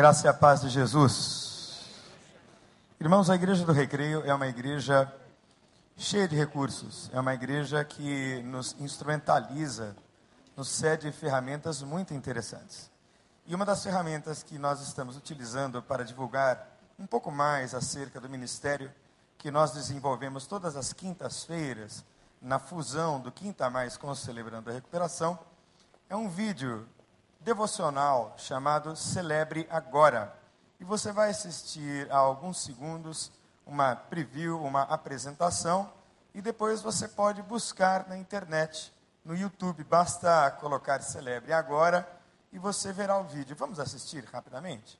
Graça e a paz de Jesus. Irmãos, a Igreja do Recreio é uma igreja cheia de recursos, é uma igreja que nos instrumentaliza, nos cede ferramentas muito interessantes. E uma das ferramentas que nós estamos utilizando para divulgar um pouco mais acerca do ministério que nós desenvolvemos todas as quintas-feiras, na fusão do Quinta Mais com o Celebrando a Recuperação, é um vídeo devocional chamado Celebre Agora. E você vai assistir a alguns segundos uma preview, uma apresentação, e depois você pode buscar na internet, no YouTube. Basta colocar Celebre Agora e você verá o vídeo. Vamos assistir rapidamente?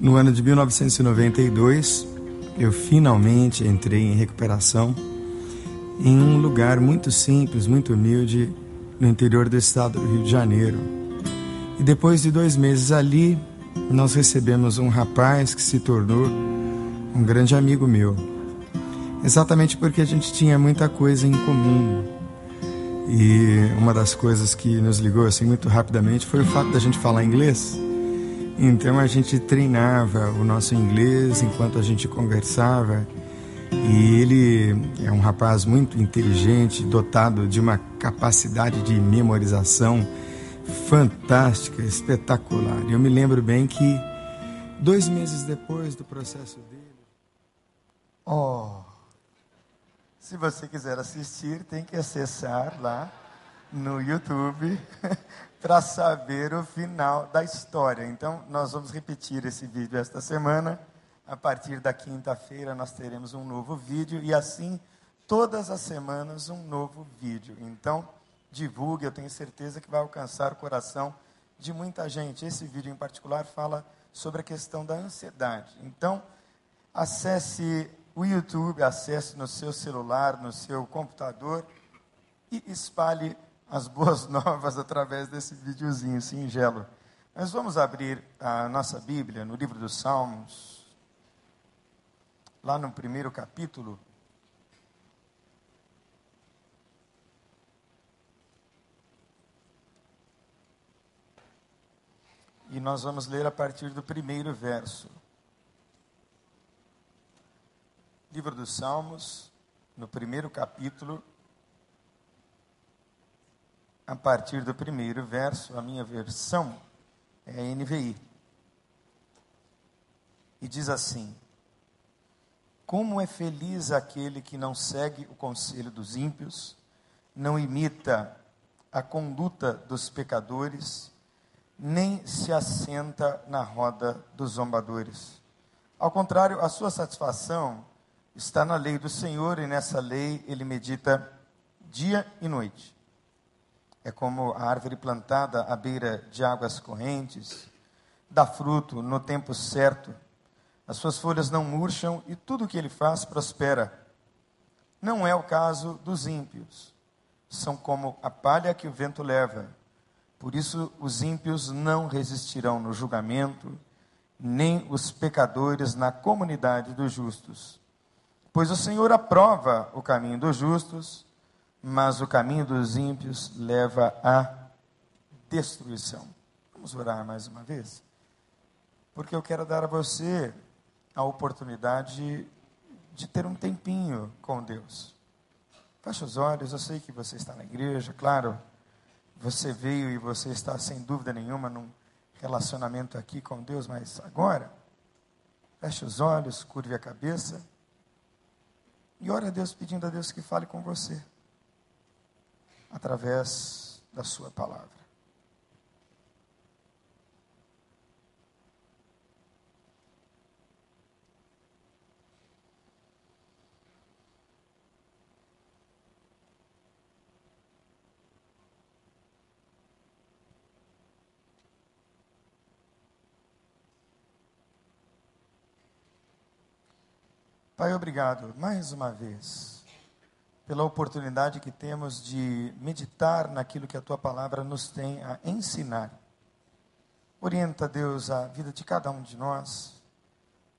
No ano de 1992, eu finalmente entrei em recuperação em um lugar muito simples, muito humilde, no interior do estado do Rio de Janeiro. E depois de dois meses ali, nós recebemos um rapaz que se tornou um grande amigo meu. Exatamente porque a gente tinha muita coisa em comum. E uma das coisas que nos ligou assim muito rapidamente foi o fato da gente falar inglês. Então a gente treinava o nosso inglês enquanto a gente conversava. E ele é um rapaz muito inteligente, dotado de uma capacidade de memorização fantástica, espetacular. Eu me lembro bem que dois meses depois do processo dele. Oh! Se você quiser assistir, tem que acessar lá no YouTube para saber o final da história. Então, nós vamos repetir esse vídeo esta semana. A partir da quinta-feira, nós teremos um novo vídeo e assim, todas as semanas, um novo vídeo. Então, divulgue, eu tenho certeza que vai alcançar o coração de muita gente. Esse vídeo em particular fala sobre a questão da ansiedade. Então, acesse o YouTube, acesse no seu celular, no seu computador e espalhe as boas novas através desse videozinho singelo. Nós vamos abrir a nossa Bíblia no livro dos Salmos, lá no primeiro capítulo. E nós vamos ler a partir do primeiro verso. Livro dos Salmos, no primeiro capítulo, a partir do primeiro verso, a minha versão é NVI. E diz assim: Como é feliz aquele que não segue o conselho dos ímpios, não imita a conduta dos pecadores, nem se assenta na roda dos zombadores. Ao contrário, a sua satisfação está na lei do Senhor, e nessa lei ele medita dia e noite. É como a árvore plantada à beira de águas correntes, dá fruto no tempo certo, as suas folhas não murcham e tudo o que ele faz prospera. Não é o caso dos ímpios. São como a palha que o vento leva. Por isso, os ímpios não resistirão no julgamento, nem os pecadores na comunidade dos justos. Pois o Senhor aprova o caminho dos justos mas o caminho dos ímpios leva à destruição. Vamos orar mais uma vez? Porque eu quero dar a você a oportunidade de ter um tempinho com Deus. Feche os olhos, eu sei que você está na igreja, claro, você veio e você está sem dúvida nenhuma num relacionamento aqui com Deus, mas agora, feche os olhos, curve a cabeça e ore a Deus pedindo a Deus que fale com você através da Sua palavra. Pai, obrigado mais uma vez pela oportunidade que temos de meditar naquilo que a tua palavra nos tem a ensinar. Orienta, Deus, a vida de cada um de nós,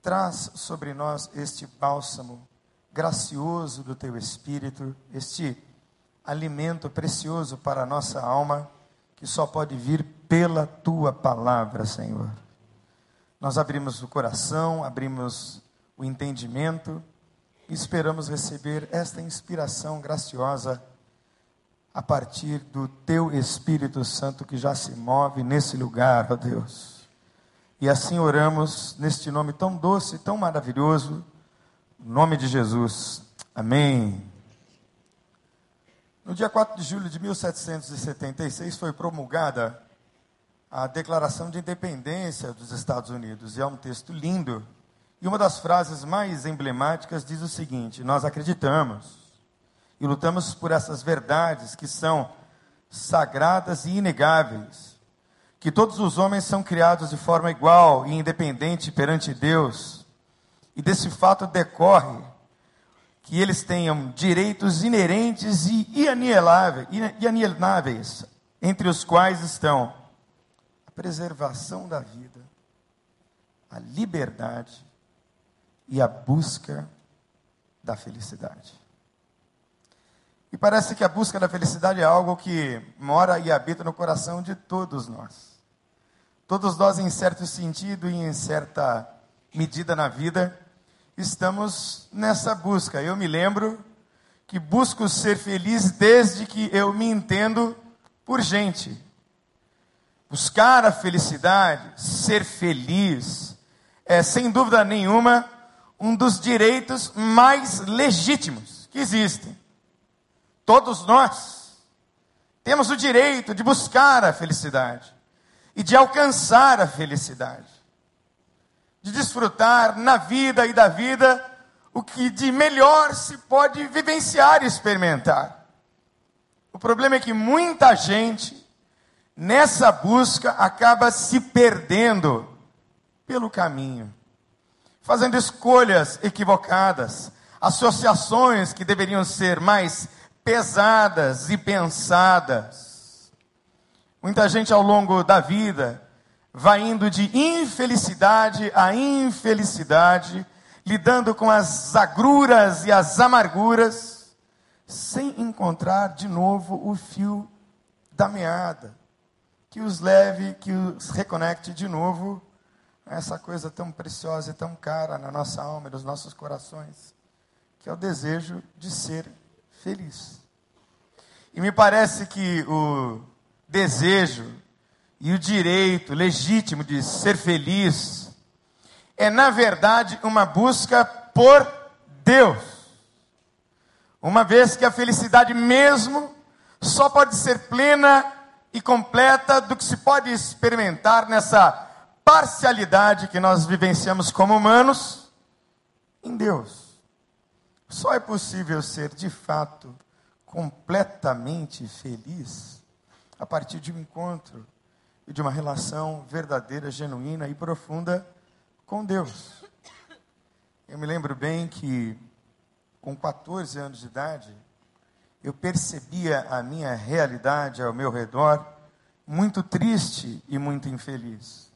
traz sobre nós este bálsamo gracioso do teu espírito, este alimento precioso para a nossa alma, que só pode vir pela tua palavra, Senhor. Nós abrimos o coração, abrimos o entendimento esperamos receber esta inspiração graciosa a partir do teu Espírito Santo que já se move nesse lugar, ó Deus. E assim oramos neste nome tão doce, tão maravilhoso, no nome de Jesus. Amém. No dia 4 de julho de 1776 foi promulgada a Declaração de Independência dos Estados Unidos. E é um texto lindo. E uma das frases mais emblemáticas diz o seguinte: Nós acreditamos e lutamos por essas verdades que são sagradas e inegáveis, que todos os homens são criados de forma igual e independente perante Deus, e desse fato decorre que eles tenham direitos inerentes e inalienáveis, entre os quais estão a preservação da vida, a liberdade e a busca da felicidade. E parece que a busca da felicidade é algo que mora e habita no coração de todos nós. Todos nós, em certo sentido e em certa medida na vida, estamos nessa busca. Eu me lembro que busco ser feliz desde que eu me entendo por gente. Buscar a felicidade, ser feliz, é sem dúvida nenhuma um dos direitos mais legítimos que existem. Todos nós temos o direito de buscar a felicidade e de alcançar a felicidade de desfrutar na vida e da vida o que de melhor se pode vivenciar e experimentar. O problema é que muita gente, nessa busca, acaba se perdendo pelo caminho, fazendo escolhas equivocadas, associações que deveriam ser mais pesadas e pensadas. Muita gente ao longo da vida vai indo de infelicidade a infelicidade, lidando com as agruras e as amarguras, sem encontrar de novo o fio da meada, que os leve, que os reconecte de novo essa coisa tão preciosa e tão cara na nossa alma e nos nossos corações, que é o desejo de ser feliz. E me parece que o desejo e o direito legítimo de ser feliz é, na verdade, uma busca por Deus. Uma vez que a felicidade mesmo só pode ser plena e completa do que se pode experimentar nessa parcialidade que nós vivenciamos como humanos em Deus. Só é possível ser de fato completamente feliz a partir de um encontro e de uma relação verdadeira, genuína e profunda com Deus. Eu me lembro bem que, com 14 anos de idade, eu percebia a minha realidade ao meu redor muito triste e muito infeliz.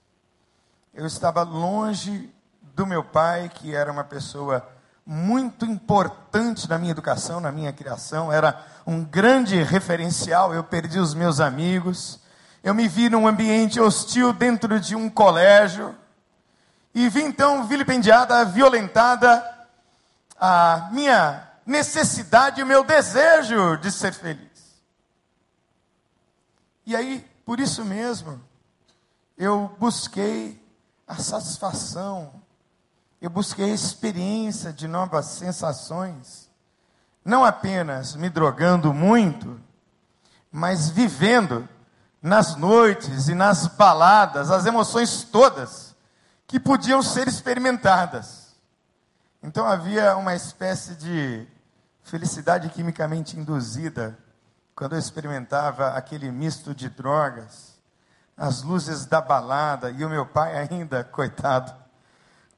Eu estava longe do meu pai, que era uma pessoa muito importante na minha educação, na minha criação, era um grande referencial. Eu perdi os meus amigos, eu me vi num ambiente hostil dentro de um colégio e vi então vilipendiada, violentada a minha necessidade o meu desejo de ser feliz. E aí, por isso mesmo, eu busquei a satisfação, eu busquei a experiência de novas sensações, não apenas me drogando muito, mas vivendo nas noites e nas baladas, as emoções todas que podiam ser experimentadas. Então havia uma espécie de felicidade quimicamente induzida quando eu experimentava aquele misto de drogas, as luzes da balada, e o meu pai ainda, coitado,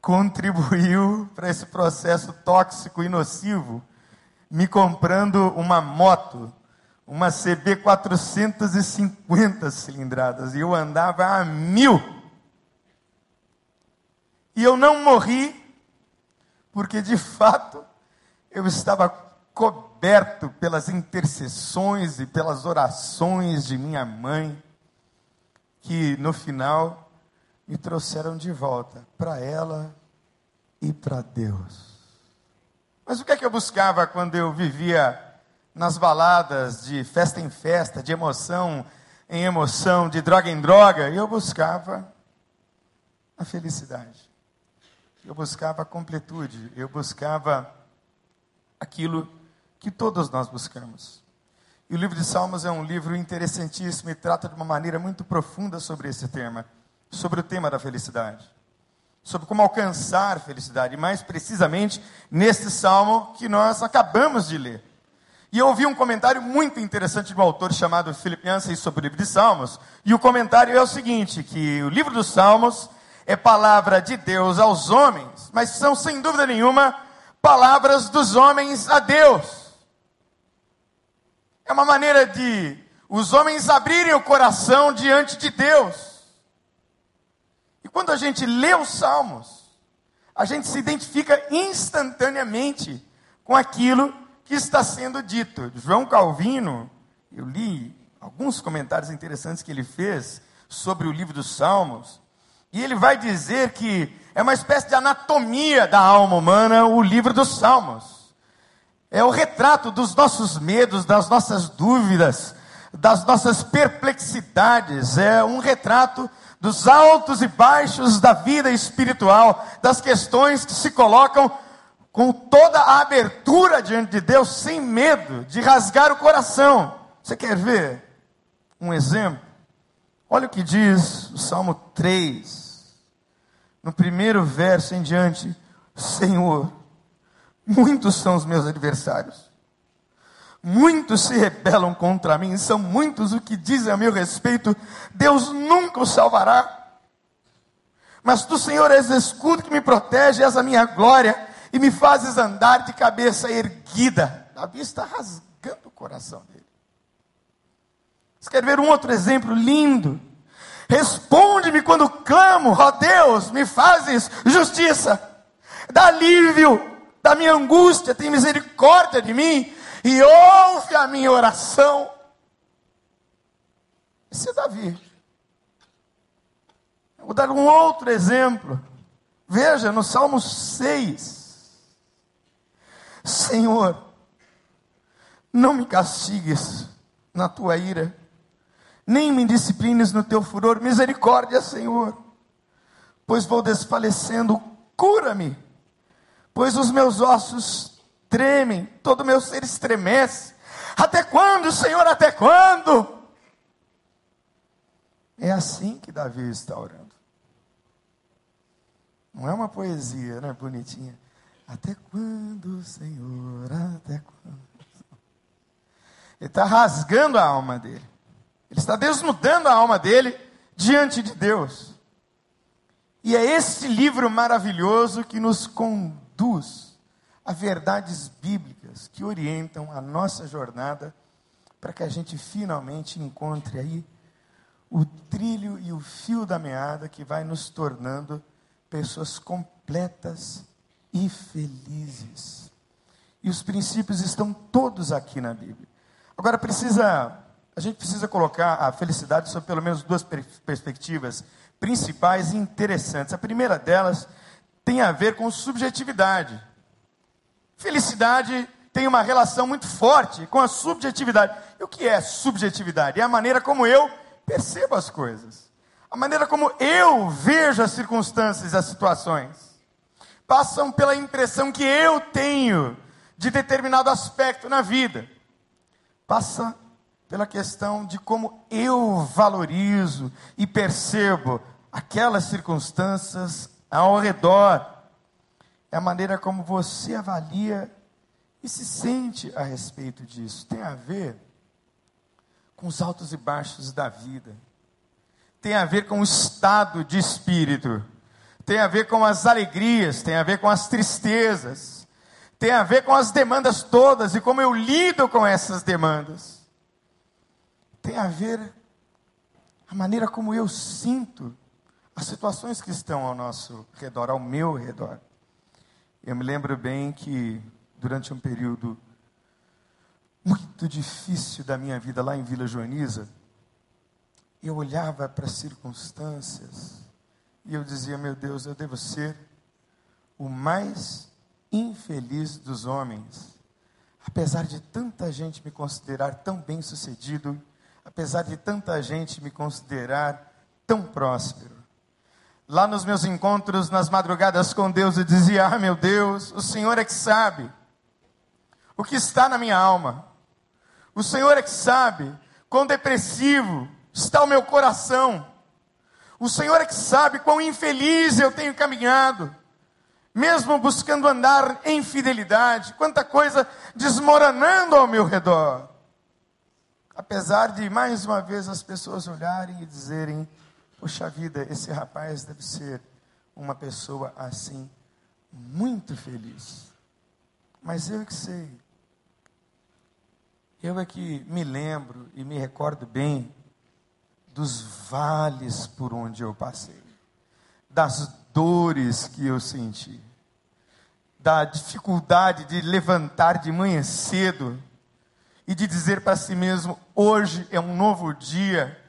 contribuiu para esse processo tóxico e nocivo, me comprando uma moto uma CB 450 cilindradas e eu andava a mil. E eu não morri porque de fato eu estava coberto pelas intercessões e pelas orações de minha mãe, que no final me trouxeram de volta para ela e para Deus. Mas o que é que eu buscava quando eu vivia nas baladas, de festa em festa, de emoção em emoção, de droga em droga? Eu buscava a felicidade. Eu buscava a completude, eu buscava aquilo que todos nós buscamos. E o livro de Salmos é um livro interessantíssimo e trata de uma maneira muito profunda sobre esse tema, sobre o tema da felicidade sobre como alcançar felicidade, mais precisamente nesse salmo que nós acabamos de ler. E eu ouvi um comentário muito interessante de um autor chamado Philip Yancey sobre o livro de Salmos, e o comentário é o seguinte, que o livro dos Salmos é palavra de Deus aos homens, mas são sem dúvida nenhuma palavras dos homens a Deus. É uma maneira de os homens abrirem o coração diante de Deus e quando a gente lê os Salmos, a gente se identifica instantaneamente com aquilo que está sendo dito. João Calvino, eu li alguns comentários interessantes que ele fez sobre o livro dos Salmos, e ele vai dizer que é uma espécie de anatomia da alma humana o livro dos Salmos. É o retrato dos nossos medos, das nossas dúvidas, das nossas perplexidades, é um retrato dos altos e baixos da vida espiritual, das questões que se colocam com toda a abertura diante de Deus, sem medo de rasgar o coração. Você quer ver um exemplo? Olha o que diz o Salmo 3, no primeiro verso em diante: Senhor, muitos são os meus adversários Muitos se rebelam contra mim, são muitos o que dizem a meu respeito. Deus nunca o salvará. Mas tu, Senhor, és escudo que me protege, és a minha glória e me fazes andar de cabeça erguida. Davi está rasgando o coração dele. Você quer ver um outro exemplo lindo? Responde-me quando clamo, ó Deus, me fazes justiça, dá alívio da minha angústia, tem misericórdia de mim, e ouve a minha oração. Esse é Davi. vou dar um outro exemplo. Veja no Salmo 6. Senhor, não me castigues na tua ira, nem me disciplines no teu furor. Misericórdia, Senhor, pois vou desfalecendo. Cura-me, pois os meus ossos tremem, todo o meu ser estremece. Até quando, Senhor, até quando? É assim que Davi está orando. Não é uma poesia, né, bonitinha. Até quando, Senhor, até quando? Ele está rasgando a alma dele. Ele está desnudando a alma dele diante de Deus. E é esse livro maravilhoso que nos conduz a verdades bíblicas que orientam a nossa jornada para que a gente finalmente encontre aí o trilho e o fio da meada que vai nos tornando pessoas completas e felizes. E os princípios estão todos aqui na Bíblia. Agora precisa, a gente precisa colocar a felicidade sob pelo menos duas perspectivas principais e interessantes. A primeira delas tem a ver com subjetividade. Felicidade tem uma relação muito forte com a subjetividade. E o que é subjetividade? É a maneira como eu percebo as coisas, a maneira como eu vejo as circunstâncias e as situações. Passam pela impressão que eu tenho de determinado aspecto na vida. Passa pela questão de como eu valorizo e percebo aquelas circunstâncias ao redor. É a maneira como você avalia e se sente a respeito disso. Tem a ver com os altos e baixos da vida, tem a ver com o estado de espírito, tem a ver com as alegrias, tem a ver com as tristezas, tem a ver com as demandas todas e como eu lido com essas demandas. Tem a ver a maneira como eu sinto as situações que estão ao nosso redor, ao meu redor. Eu me lembro bem que durante um período muito difícil da minha vida lá em Vila Joaniza, eu olhava para as circunstâncias e eu dizia: Meu Deus, eu devo ser o mais infeliz dos homens. Apesar de tanta gente me considerar tão bem sucedido, apesar de tanta gente me considerar tão próspero. Lá nos meus encontros, nas madrugadas com Deus, eu dizia: Ah, meu Deus, o Senhor é que sabe o que está na minha alma. O Senhor é que sabe quão depressivo está o meu coração. O Senhor é que sabe quão infeliz eu tenho caminhado mesmo buscando andar em fidelidade, quanta coisa desmoronando ao meu redor. Apesar de mais uma vez as pessoas olharem e dizerem: Poxa vida, esse rapaz deve ser uma pessoa assim, muito feliz. Mas eu é que sei. Eu é que me lembro e me recordo bem dos vales por onde eu passei, das dores que eu senti, da dificuldade de levantar de manhã cedo e de dizer para si mesmo: hoje é um novo dia.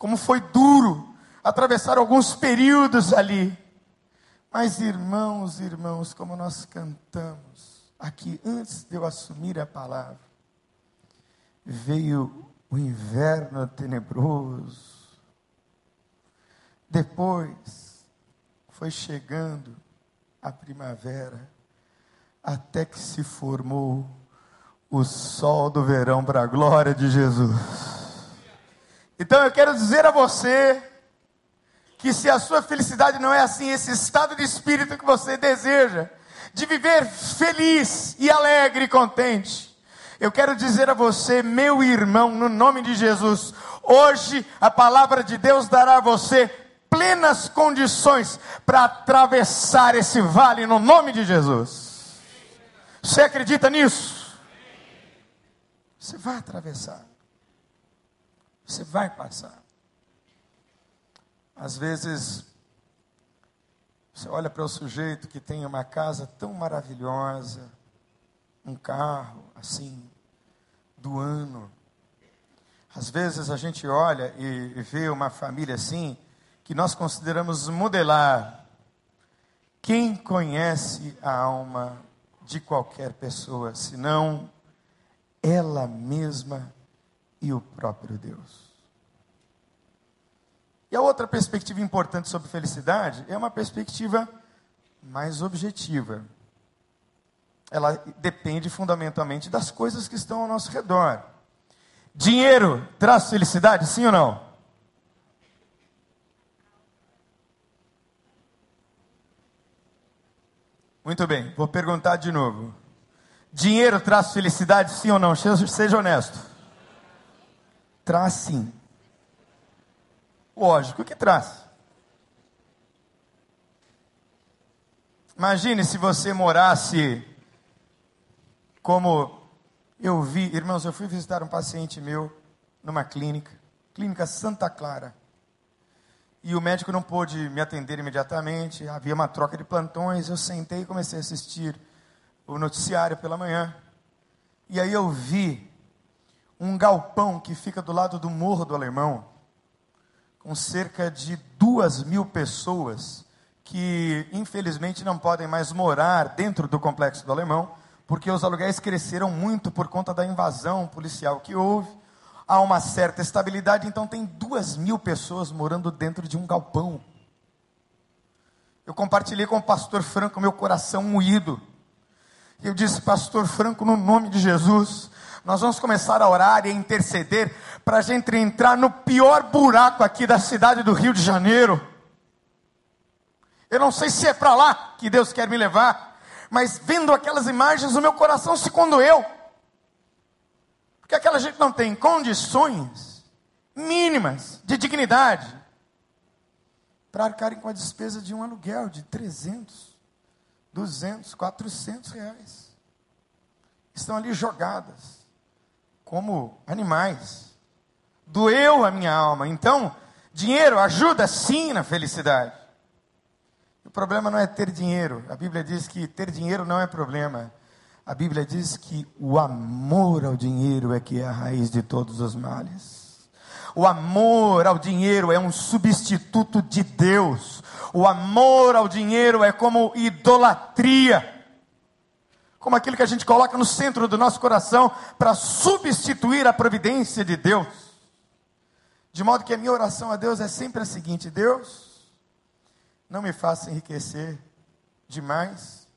Como foi duro atravessar alguns períodos ali. Mas, irmãos, irmãos, como nós cantamos aqui antes de eu assumir a palavra, veio o inverno tenebroso. Depois, foi chegando a primavera, até que se formou o sol do verão para a glória de Jesus. Então eu quero dizer a você que se a sua felicidade não é assim, esse estado de espírito que você deseja, de viver feliz e alegre e contente, eu quero dizer a você, meu irmão, no nome de Jesus, hoje a palavra de Deus dará a você plenas condições para atravessar esse vale no nome de Jesus. Você acredita nisso? Você vai atravessar. Você vai passar. Às vezes, você olha para o sujeito que tem uma casa tão maravilhosa, um carro assim, do ano. Às vezes a gente olha e vê uma família assim, que nós consideramos modelar. Quem conhece a alma de qualquer pessoa, senão ela mesma e o próprio Deus? E a outra perspectiva importante sobre felicidade é uma perspectiva mais objetiva. Ela depende fundamentalmente das coisas que estão ao nosso redor. Dinheiro traz felicidade, sim ou não? Muito bem, vou perguntar de novo. Dinheiro traz felicidade, sim ou não? Seja honesto. Traz sim. Lógico que traz. Imagine se você morasse como eu vi, irmãos, eu fui visitar um paciente meu numa clínica, clínica Santa Clara. E o médico não pôde me atender imediatamente, havia uma troca de plantões. Eu sentei e comecei a assistir o noticiário pela manhã. E aí eu vi um galpão que fica do lado do Morro do Alemão, com cerca de duas mil pessoas que infelizmente não podem mais morar dentro do complexo do Alemão, porque os aluguéis cresceram muito por conta da invasão policial que houve há uma certa estabilidade, então tem duas mil pessoas morando dentro de um galpão. Eu compartilhei com o pastor Franco meu coração moído. Eu disse, pastor Franco, no nome de Jesus, nós vamos começar a orar e a interceder para a gente entrar no pior buraco aqui da cidade do Rio de Janeiro. Eu não sei se é para lá que Deus quer me levar, mas vendo aquelas imagens, o meu coração se condoeu. Porque aquela gente não tem condições mínimas de dignidade para arcarem com a despesa de um aluguel de 300, 200, 400 reais. Estão ali jogadas como animais. Doeu a minha alma. Então, dinheiro ajuda sim na felicidade. O problema não é ter dinheiro. A Bíblia diz que ter dinheiro não é problema. A Bíblia diz que o amor ao dinheiro é que é a raiz de todos os males. O amor ao dinheiro é um substituto de Deus. O amor ao dinheiro é como idolatria. Como aquilo que a gente coloca no centro do nosso coração para substituir a providência de Deus. De modo que a minha oração a Deus é sempre a seguinte: Deus, não me faça enriquecer demais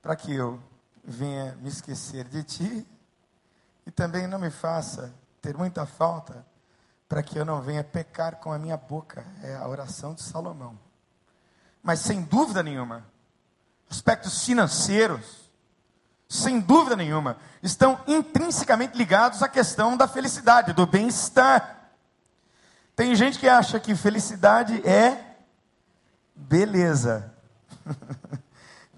para que eu venha me esquecer de ti e também não me faça ter muita falta para que eu não venha pecar com a minha boca. É a oração de Salomão. Mas sem dúvida nenhuma, aspectos financeiros, sem dúvida nenhuma, estão intrinsecamente ligados à questão da felicidade, do bem-estar. Tem gente que acha que felicidade é beleza.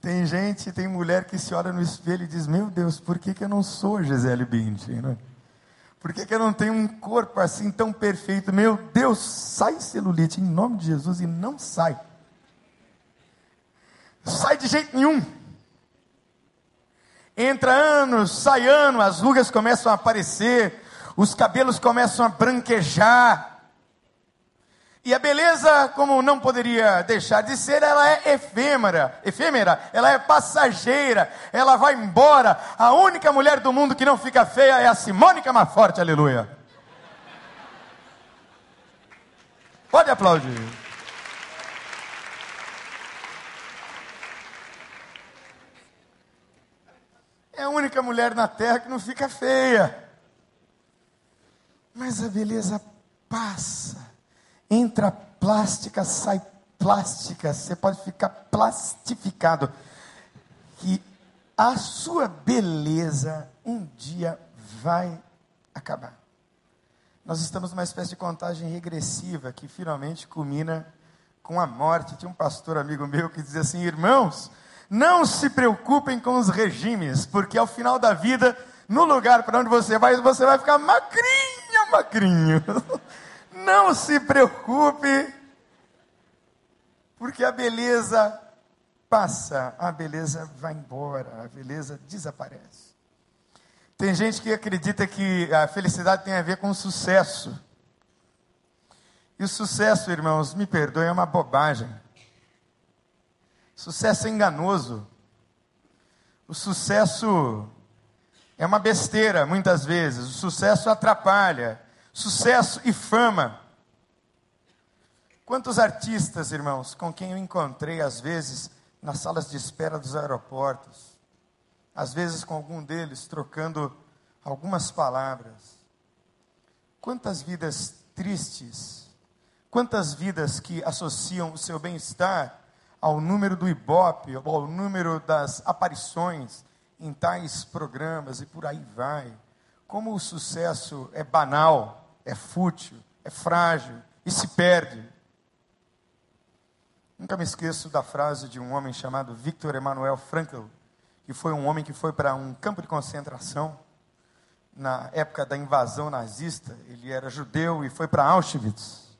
Tem gente, tem mulher que se olha no espelho e diz: Meu Deus, por que, que eu não sou Gisele Bündchen? Né? Por que, que eu não tenho um corpo assim tão perfeito? Meu Deus, sai celulite em nome de Jesus e não sai. Sai de jeito nenhum. Entra anos, sai ano, as rugas começam a aparecer, os cabelos começam a branquejar, e a beleza, como não poderia deixar de ser, ela é efêmera, efêmera, ela é passageira, ela vai embora. A única mulher do mundo que não fica feia é a Simone Camaforte, aleluia. Pode aplaudir. É a única mulher na terra que não fica feia. Mas a beleza passa entra plástica, sai plástica, você pode ficar plastificado. Que a sua beleza um dia vai acabar. Nós estamos numa espécie de contagem regressiva que finalmente culmina com a morte. Tinha um pastor amigo meu que dizia assim: irmãos, não se preocupem com os regimes, porque ao final da vida, no lugar para onde você vai, você vai ficar magrinho, magrinho. Não se preocupe, porque a beleza passa, a beleza vai embora, a beleza desaparece. Tem gente que acredita que a felicidade tem a ver com sucesso. E o sucesso, irmãos, me perdoem, é uma bobagem. Sucesso é enganoso. O sucesso é uma besteira, muitas vezes. O sucesso atrapalha sucesso e fama. Quantos artistas, irmãos, com quem eu encontrei às vezes nas salas de espera dos aeroportos, às vezes com algum deles trocando algumas palavras. Quantas vidas tristes, quantas vidas que associam o seu bem-estar ao número do Ibope, ao número das aparições em tais programas e por aí vai. Como o sucesso é banal, é fútil, é frágil e se perde. Nunca me esqueço da frase de um homem chamado Victor Emmanuel Frankl, que foi um homem que foi para um campo de concentração na época da invasão nazista. Ele era judeu e foi para Auschwitz.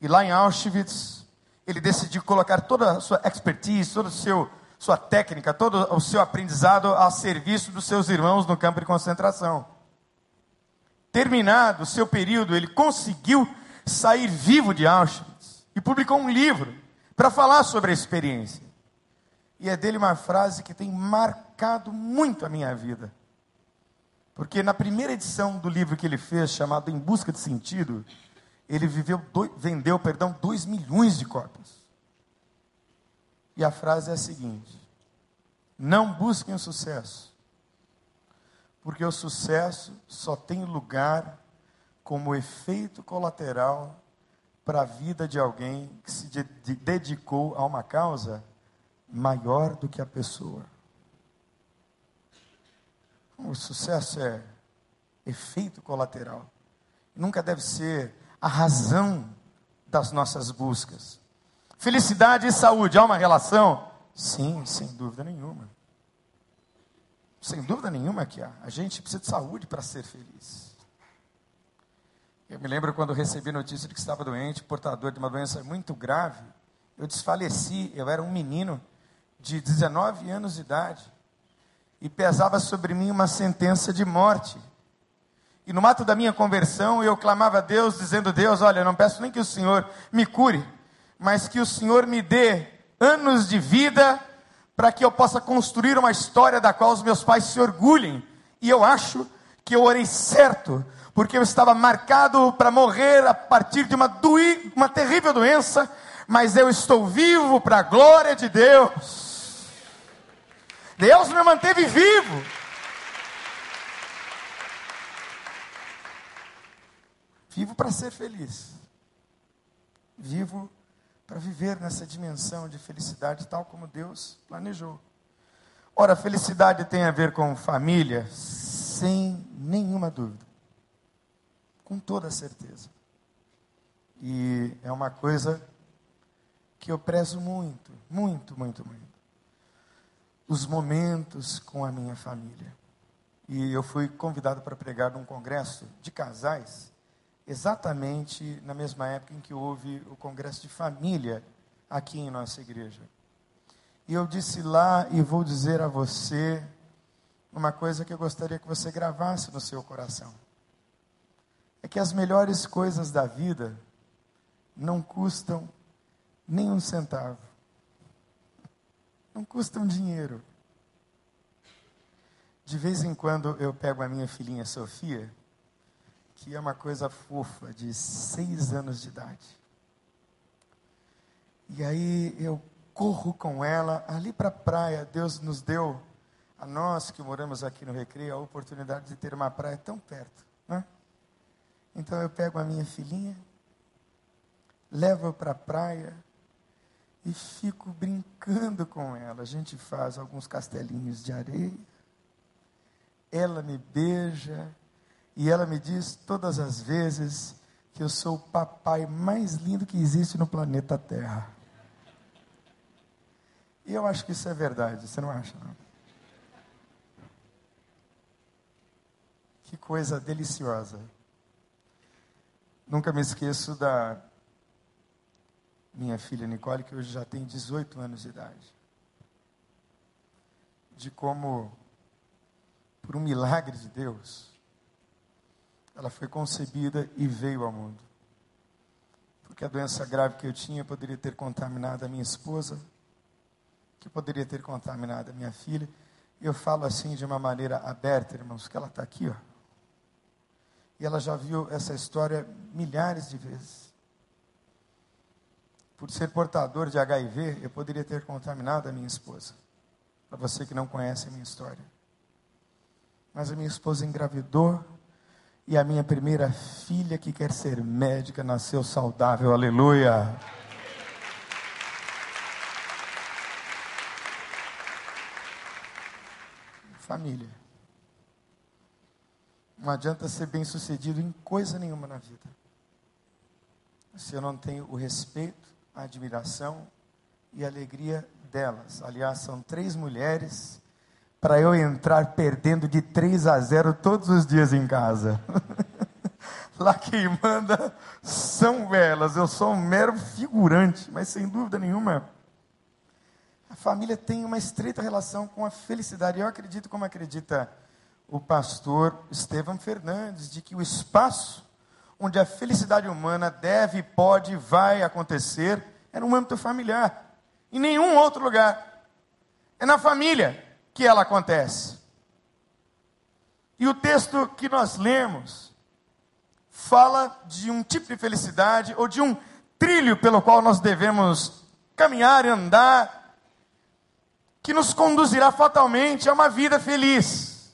E lá em Auschwitz, ele decidiu colocar toda a sua expertise, toda a seu, sua técnica, todo o seu aprendizado a serviço dos seus irmãos no campo de concentração terminado o seu período, ele conseguiu sair vivo de Auschwitz e publicou um livro para falar sobre a experiência. E é dele uma frase que tem marcado muito a minha vida. Porque na primeira edição do livro que ele fez, chamado Em Busca de Sentido, ele viveu, vendeu perdão, 2 milhões de cópias. E a frase é a seguinte: Não busquem o sucesso, porque o sucesso só tem lugar como efeito colateral para a vida de alguém que se de dedicou a uma causa maior do que a pessoa. O sucesso é efeito colateral. Nunca deve ser a razão das nossas buscas. Felicidade e saúde, há uma relação? Sim, sem dúvida nenhuma. Sem dúvida nenhuma que há. A gente precisa de saúde para ser feliz. Eu me lembro quando recebi notícia de que estava doente, portador de uma doença muito grave, eu desfaleci, eu era um menino de 19 anos de idade, e pesava sobre mim uma sentença de morte. E no mato da minha conversão, eu clamava a Deus, dizendo: Deus, olha, não peço nem que o Senhor me cure, mas que o Senhor me dê anos de vida para que eu possa construir uma história da qual os meus pais se orgulhem. E eu acho que eu orei certo, porque eu estava marcado para morrer a partir de uma, uma terrível doença, mas eu estou vivo para a glória de Deus. Deus me manteve vivo. Vivo para ser feliz. Vivo para viver nessa dimensão de felicidade tal como Deus planejou. Ora, felicidade tem a ver com família, sem nenhuma dúvida. Com toda certeza. E é uma coisa que eu prezo muito, muito, muito, muito. Os momentos com a minha família. E eu fui convidado para pregar num congresso de casais exatamente na mesma época em que houve o congresso de família aqui em nossa igreja. E eu disse lá e vou dizer a você uma coisa que eu gostaria que você gravasse no seu coração. É que as melhores coisas da vida não custam nem um centavo. Não custam dinheiro. De vez em quando eu pego a minha filhinha Sofia que é uma coisa fofa, de seis anos de idade. E aí eu corro com ela ali para a praia. Deus nos deu, a nós que moramos aqui no Recreio, a oportunidade de ter uma praia tão perto. Né? Então eu pego a minha filhinha, levo para a praia e fico brincando com ela. A gente faz alguns castelinhos de areia. Ela me beija, e ela me diz todas as vezes que eu sou o papai mais lindo que existe no planeta Terra. E eu acho que isso é verdade, você não acha, não? Que coisa deliciosa. Nunca me esqueço da minha filha Nicole, que hoje já tem 18 anos de idade. De como, por um milagre de Deus, ela foi concebida e veio ao mundo. Porque a doença grave que eu tinha poderia ter contaminado a minha esposa, que poderia ter contaminado a minha filha. Eu falo assim de uma maneira aberta, irmãos, que ela está aqui, ó. E ela já viu essa história milhares de vezes. Por ser portador de HIV, eu poderia ter contaminado a minha esposa. Para você que não conhece a minha história. Mas a minha esposa engravidou e a minha primeira filha, que quer ser médica, nasceu saudável. Aleluia. Família. Não adianta ser bem sucedido em coisa nenhuma na vida. Se eu não tenho o respeito, a admiração e a alegria delas. Aliás, são três mulheres para eu entrar perdendo de 3 a 0 todos os dias em casa. Lá quem manda são elas, eu sou um mero figurante, mas sem dúvida nenhuma, a família tem uma estreita relação com a felicidade. Eu acredito, como acredita o pastor Estevam Fernandes, de que o espaço onde a felicidade humana deve, pode, vai acontecer é no âmbito familiar, em nenhum outro lugar. É na família que ela acontece. E o texto que nós lemos fala de um tipo de felicidade ou de um trilho pelo qual nós devemos caminhar e andar, que nos conduzirá fatalmente a uma vida feliz.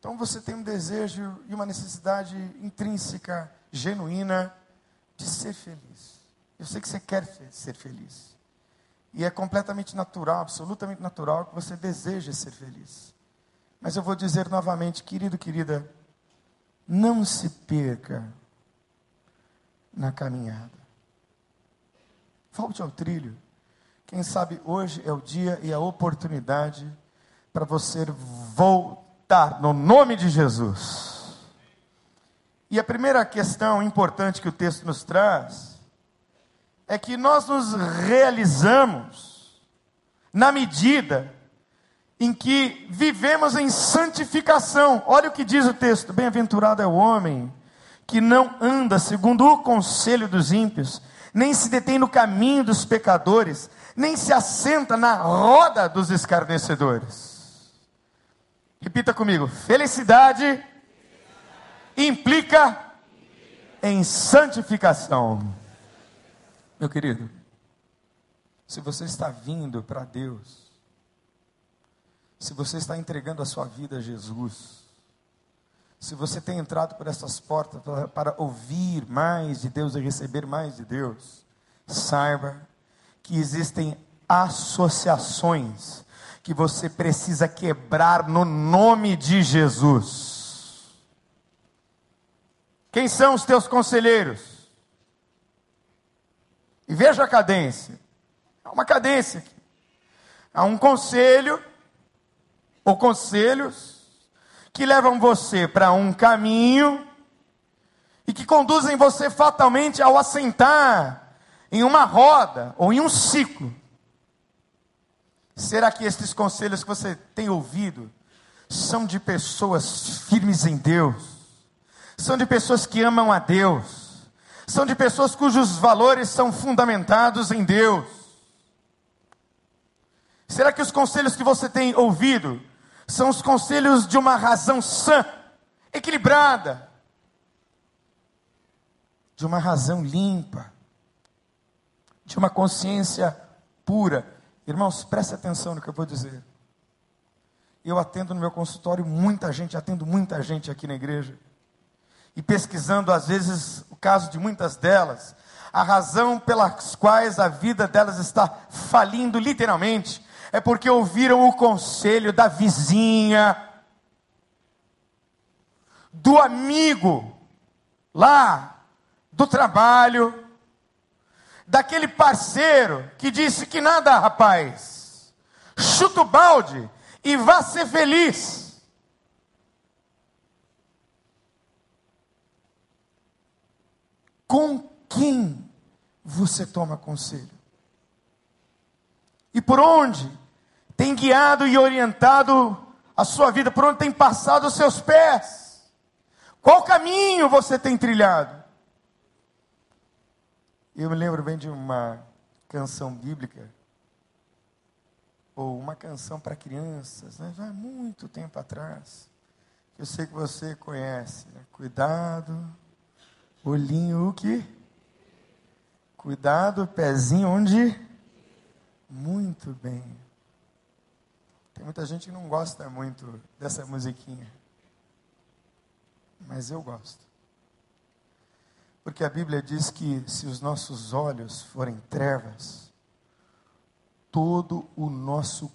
Então você tem um desejo e uma necessidade intrínseca, genuína, de ser feliz. Eu sei que você quer ser feliz. E é completamente natural, absolutamente natural, que você deseje ser feliz. Mas eu vou dizer novamente, querido, querida, não se perca na caminhada. Volte ao trilho. Quem sabe hoje é o dia e a oportunidade para você voltar no nome de Jesus. E a primeira questão importante que o texto nos traz é que nós nos realizamos na medida em que vivemos em santificação. Olha o que diz o texto: Bem-aventurado é o homem que não anda segundo o conselho dos ímpios, nem se detém no caminho dos pecadores, nem se assenta na roda dos escarnecedores. Repita comigo: felicidade implica em santificação. Meu querido, se você está vindo para Deus, se você está entregando a sua vida a Jesus, se você tem entrado por essas portas para, para ouvir mais de Deus e receber mais de Deus, saiba que existem associações que você precisa quebrar no nome de Jesus. Quem são os teus conselheiros? E veja a cadência. Há uma cadência aqui. Há um conselho, ou conselhos, que levam você para um caminho e que conduzem você fatalmente ao assentar em uma roda ou em um ciclo. Será que esses conselhos que você tem ouvido são de pessoas firmes em Deus? São de pessoas que amam a Deus? São de pessoas cujos valores são fundamentados em Deus. Será que os conselhos que você tem ouvido são os conselhos de uma razão sã, equilibrada, de uma razão limpa, de uma consciência pura? Irmãos, preste atenção no que eu vou dizer. Eu atendo no meu consultório muita gente, atendo muita gente aqui na igreja e pesquisando às vezes o caso de muitas delas, a razão pelas quais a vida delas está falindo literalmente é porque ouviram o conselho da vizinha, do amigo lá do trabalho, daquele parceiro que disse que nada, rapaz, chuta o balde e vá ser feliz. Com quem você toma conselho? E por onde tem guiado e orientado a sua vida? Por onde tem passado os seus pés? Qual caminho você tem trilhado? Eu me lembro bem de uma canção bíblica, ou uma canção para crianças, né? há muito tempo atrás, que eu sei que você conhece. Né? Cuidado Olhinho o que? Cuidado, pezinho onde? Muito bem. Tem muita gente que não gosta muito dessa musiquinha. Mas eu gosto. Porque a Bíblia diz que se os nossos olhos forem trevas, todo o nosso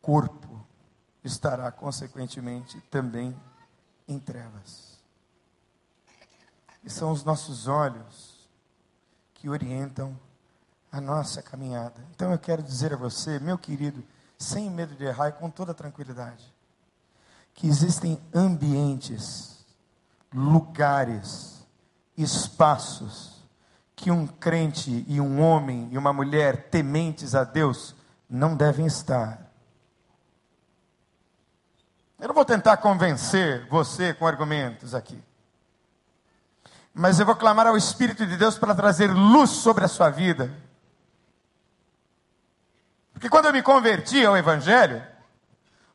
corpo estará, consequentemente, também em trevas. E são os nossos olhos que orientam a nossa caminhada. Então eu quero dizer a você, meu querido, sem medo de errar e com toda tranquilidade, que existem ambientes, lugares, espaços que um crente e um homem e uma mulher tementes a Deus não devem estar. Eu não vou tentar convencer você com argumentos aqui mas eu vou clamar ao Espírito de Deus para trazer luz sobre a sua vida. Porque quando eu me converti ao Evangelho,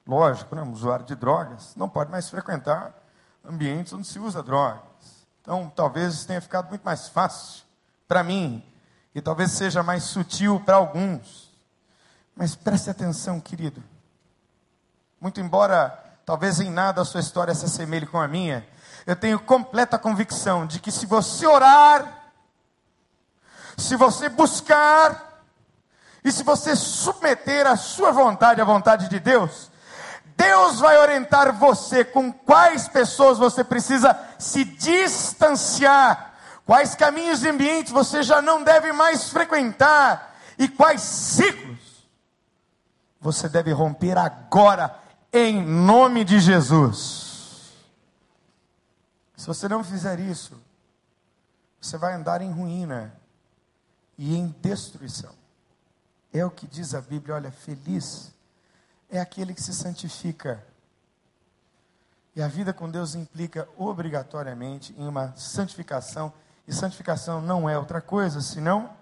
lógico, né, um usuário de drogas não pode mais frequentar ambientes onde se usa drogas. Então, talvez tenha ficado muito mais fácil para mim, e talvez seja mais sutil para alguns. Mas preste atenção, querido. Muito embora talvez em nada a sua história se assemelhe com a minha, eu tenho completa convicção de que se você orar, se você buscar, e se você submeter a sua vontade à vontade de Deus, Deus vai orientar você com quais pessoas você precisa se distanciar, quais caminhos e ambientes você já não deve mais frequentar, e quais ciclos você deve romper agora, em nome de Jesus. Se você não fizer isso, você vai andar em ruína e em destruição. É o que diz a Bíblia, olha, feliz é aquele que se santifica. E a vida com Deus implica obrigatoriamente em uma santificação, e santificação não é outra coisa senão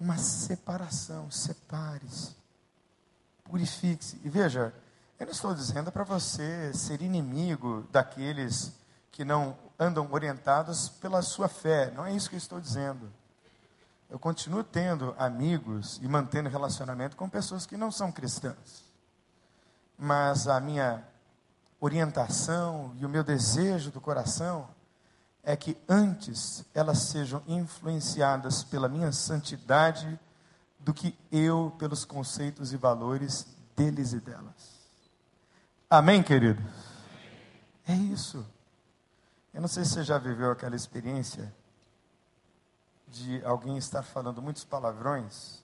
uma separação. Separe-se, purifique-se. E veja, eu não estou dizendo para você ser inimigo daqueles que não andam orientados pela sua fé, não é isso que eu estou dizendo. Eu continuo tendo amigos e mantendo relacionamento com pessoas que não são cristãs. Mas a minha orientação e o meu desejo do coração é que antes elas sejam influenciadas pela minha santidade do que eu pelos conceitos e valores deles e delas. Amém, querido? É isso. Eu não sei se você já viveu aquela experiência de alguém estar falando muitos palavrões.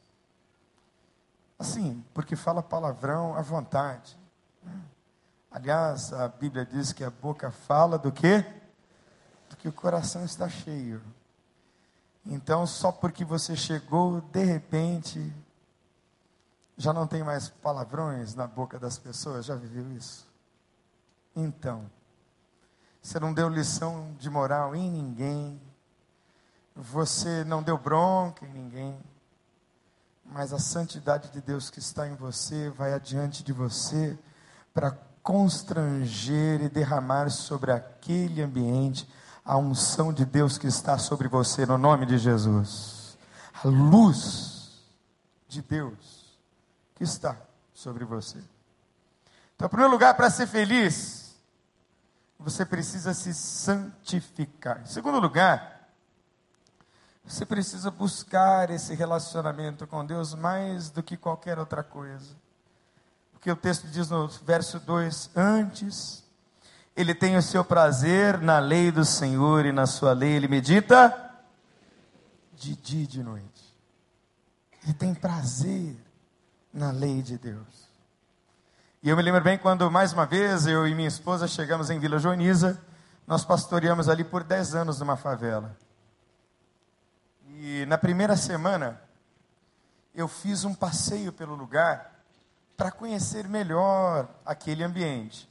Assim, porque fala palavrão à vontade. Aliás, a Bíblia diz que a boca fala do quê? Do que o coração está cheio. Então, só porque você chegou, de repente, já não tem mais palavrões na boca das pessoas? Já viveu isso? Então, você não deu lição de moral em ninguém, você não deu bronca em ninguém, mas a santidade de Deus que está em você vai adiante de você para constranger e derramar sobre aquele ambiente a unção de Deus que está sobre você, no nome de Jesus. A luz de Deus que está sobre você. Então, em primeiro lugar, para ser feliz, você precisa se santificar. Em segundo lugar, você precisa buscar esse relacionamento com Deus mais do que qualquer outra coisa. Porque o texto diz no verso 2: Antes, ele tem o seu prazer na lei do Senhor e na sua lei ele medita de dia e de noite. Ele tem prazer na lei de Deus. E eu me lembro bem quando, mais uma vez, eu e minha esposa chegamos em Vila Joaniza, nós pastoreamos ali por 10 anos numa favela. E na primeira semana, eu fiz um passeio pelo lugar para conhecer melhor aquele ambiente.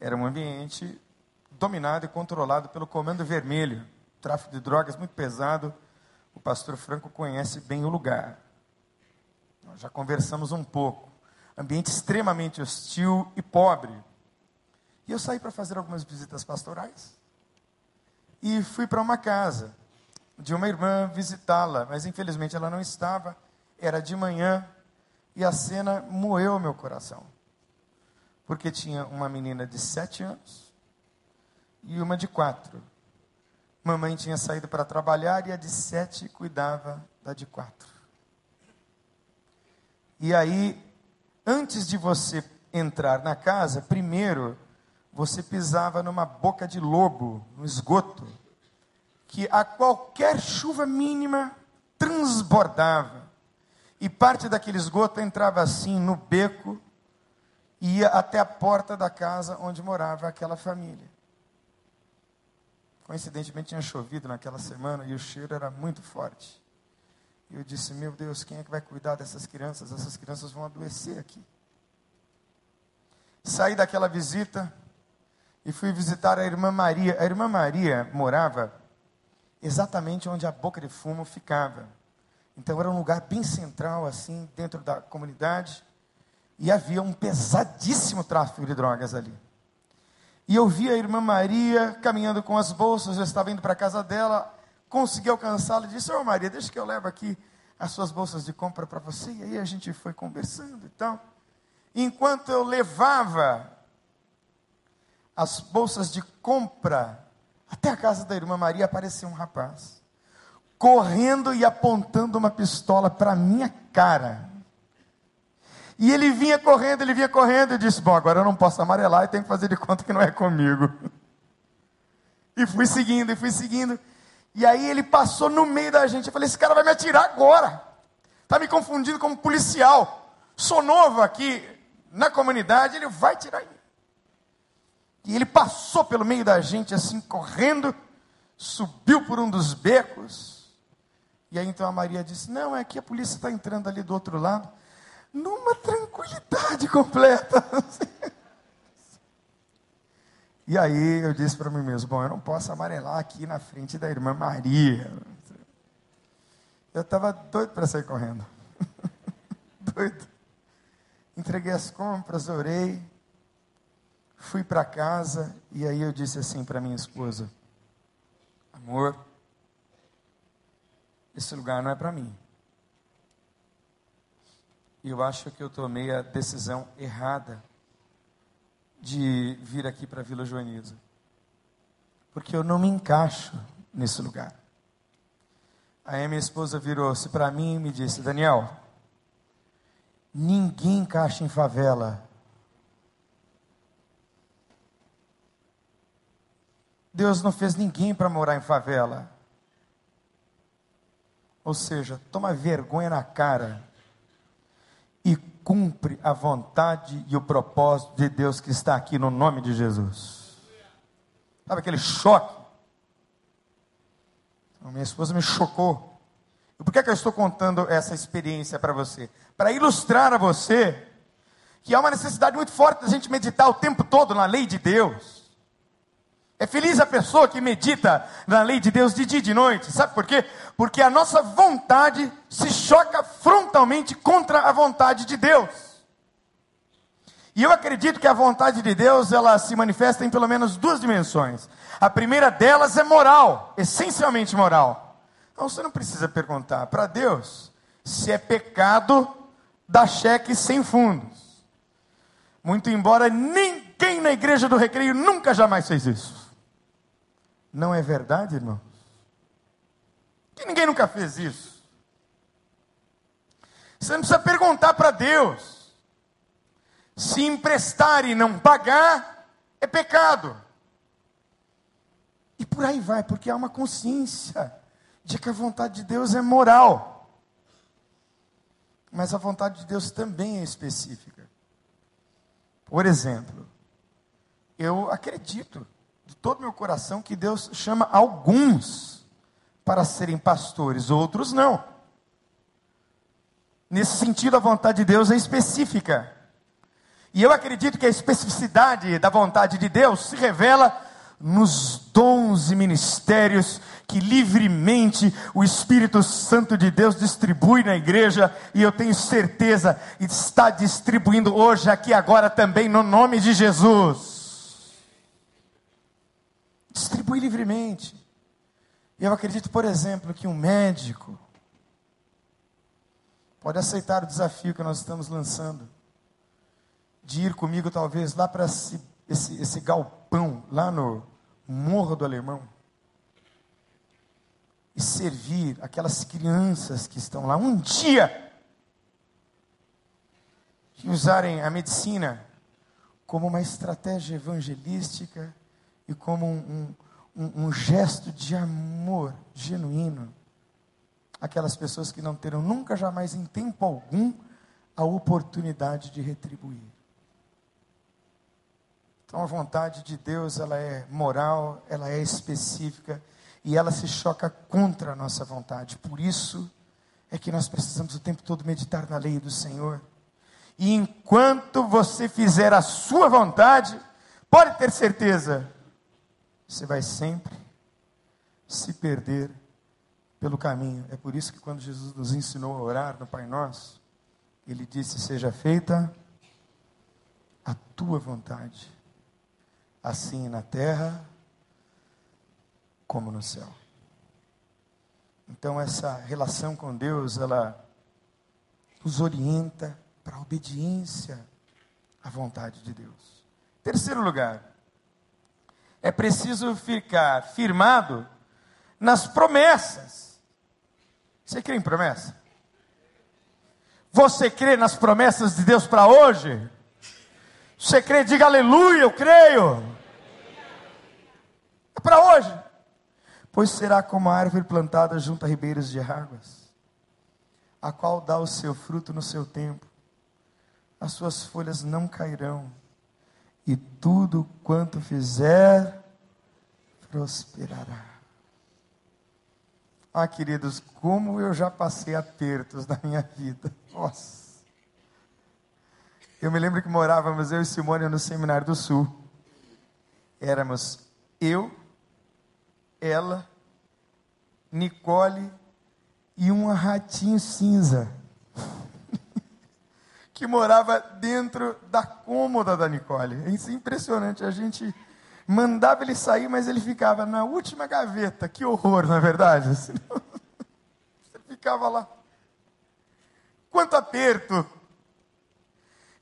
Era um ambiente dominado e controlado pelo Comando Vermelho, tráfico de drogas muito pesado. O pastor Franco conhece bem o lugar. Nós já conversamos um pouco. Ambiente extremamente hostil e pobre. E eu saí para fazer algumas visitas pastorais. E fui para uma casa de uma irmã visitá-la, mas infelizmente ela não estava, era de manhã, e a cena moeu meu coração. Porque tinha uma menina de sete anos e uma de quatro. Mamãe tinha saído para trabalhar e a de sete cuidava da de quatro. E aí, antes de você entrar na casa, primeiro você pisava numa boca de lobo, no esgoto que a qualquer chuva mínima transbordava. E parte daquele esgoto entrava assim no beco e ia até a porta da casa onde morava aquela família. Coincidentemente tinha chovido naquela semana e o cheiro era muito forte. E eu disse: Meu Deus, quem é que vai cuidar dessas crianças? Essas crianças vão adoecer aqui. Saí daquela visita e fui visitar a irmã Maria. A irmã Maria morava exatamente onde a boca de fumo ficava. Então era um lugar bem central, assim, dentro da comunidade, e havia um pesadíssimo tráfico de drogas ali. E eu vi a irmã Maria caminhando com as bolsas, eu estava indo para a casa dela, consegui alcançá-la e disse: Ô oh, Maria, deixa que eu levo aqui as suas bolsas de compra para você. E aí a gente foi conversando e tal. Enquanto eu levava as bolsas de compra até a casa da irmã Maria apareceu um rapaz, correndo e apontando uma pistola para minha cara. E ele vinha correndo, ele vinha correndo e disse: Bom, agora eu não posso amarelar e tenho que fazer de conta que não é comigo. E fui seguindo, e fui seguindo. E aí ele passou no meio da gente. Eu falei: Esse cara vai me atirar agora. Está me confundindo como policial. Sou novo aqui na comunidade, ele vai tirar em e ele passou pelo meio da gente, assim, correndo, subiu por um dos becos. E aí então a Maria disse: Não, é que a polícia está entrando ali do outro lado, numa tranquilidade completa. E aí eu disse para mim mesmo: Bom, eu não posso amarelar aqui na frente da irmã Maria. Eu estava doido para sair correndo. doido. Entreguei as compras, orei, fui para casa e aí eu disse assim para minha esposa: Amor, esse lugar não é para mim. E eu acho que eu tomei a decisão errada de vir aqui para a Vila Joaniza. Porque eu não me encaixo nesse lugar. Aí minha esposa virou-se para mim e me disse: Daniel, ninguém encaixa em favela. Deus não fez ninguém para morar em favela. Ou seja, toma vergonha na cara e cumpre a vontade e o propósito de Deus que está aqui no nome de Jesus. Sabe aquele choque? Então, minha esposa me chocou. E por que, é que eu estou contando essa experiência para você? Para ilustrar a você que há uma necessidade muito forte da gente meditar o tempo todo na lei de Deus. É feliz a pessoa que medita na lei de Deus de dia e de noite. Sabe por quê? Porque a nossa vontade se choca frontalmente contra a vontade de Deus. E eu acredito que a vontade de Deus, ela se manifesta em pelo menos duas dimensões. A primeira delas é moral, essencialmente moral. Então você não precisa perguntar para Deus se é pecado dar cheque sem fundos. Muito embora ninguém na igreja do recreio nunca jamais fez isso. Não é verdade, irmãos? Que ninguém nunca fez isso. Você não precisa perguntar para Deus. Se emprestar e não pagar, é pecado. E por aí vai, porque há uma consciência de que a vontade de Deus é moral. Mas a vontade de Deus também é específica. Por exemplo, eu acredito de todo meu coração que Deus chama alguns para serem pastores, outros não. Nesse sentido, a vontade de Deus é específica. E eu acredito que a especificidade da vontade de Deus se revela nos dons e ministérios que livremente o Espírito Santo de Deus distribui na igreja, e eu tenho certeza está distribuindo hoje, aqui agora também, no nome de Jesus. Distribui livremente. Eu acredito, por exemplo, que um médico pode aceitar o desafio que nós estamos lançando, de ir comigo, talvez, lá para esse, esse, esse galpão, lá no Morro do Alemão, e servir aquelas crianças que estão lá um dia, e usarem a medicina como uma estratégia evangelística e como um, um, um gesto de amor genuíno aquelas pessoas que não terão nunca jamais em tempo algum a oportunidade de retribuir. Então a vontade de Deus, ela é moral, ela é específica e ela se choca contra a nossa vontade. Por isso é que nós precisamos o tempo todo meditar na lei do Senhor. E enquanto você fizer a sua vontade, pode ter certeza, você vai sempre se perder pelo caminho. É por isso que quando Jesus nos ensinou a orar no Pai Nosso, ele disse: Seja feita a tua vontade, assim na terra como no céu. Então essa relação com Deus, ela nos orienta para a obediência à vontade de Deus. Terceiro lugar, é preciso ficar firmado nas promessas. Você crê em promessa? Você crê nas promessas de Deus para hoje? Você crê? Diga aleluia, eu creio. É para hoje. Pois será como a árvore plantada junto a ribeiros de águas, a qual dá o seu fruto no seu tempo, as suas folhas não cairão e tudo quanto fizer prosperará. Ah, queridos, como eu já passei apertos na minha vida. Nossa. Eu me lembro que morávamos eu e Simone no Seminário do Sul. Éramos eu, ela, Nicole e um ratinho cinza que morava dentro da cômoda da Nicole. Isso é impressionante. A gente mandava ele sair, mas ele ficava na última gaveta. Que horror, na é verdade. Você ficava lá. Quanto aperto.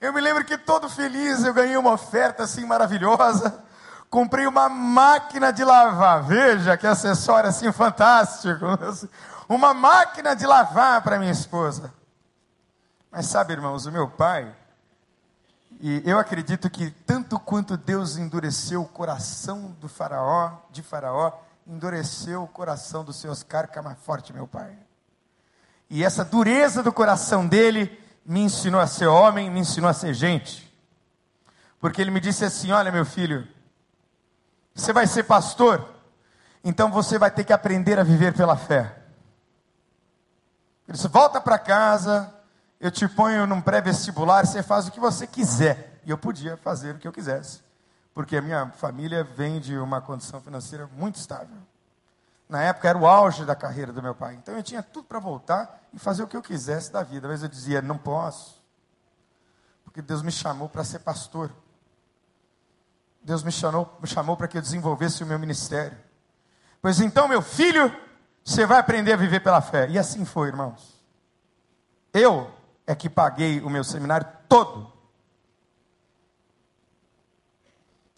Eu me lembro que todo feliz eu ganhei uma oferta assim maravilhosa. Comprei uma máquina de lavar. Veja que acessório assim fantástico. Uma máquina de lavar para minha esposa. Mas sabe, irmãos, o meu pai, e eu acredito que tanto quanto Deus endureceu o coração do faraó, de faraó, endureceu o coração dos seus carca mais forte, meu pai. E essa dureza do coração dele me ensinou a ser homem, me ensinou a ser gente. Porque ele me disse assim: Olha, meu filho, você vai ser pastor, então você vai ter que aprender a viver pela fé. Ele disse: Volta para casa, eu te ponho num pré-vestibular, você faz o que você quiser. E eu podia fazer o que eu quisesse, porque a minha família vem de uma condição financeira muito estável. Na época era o auge da carreira do meu pai, então eu tinha tudo para voltar e fazer o que eu quisesse da vida. Mas eu dizia, não posso, porque Deus me chamou para ser pastor. Deus me chamou, me chamou para que eu desenvolvesse o meu ministério. Pois então, meu filho, você vai aprender a viver pela fé. E assim foi, irmãos. Eu é que paguei o meu seminário todo.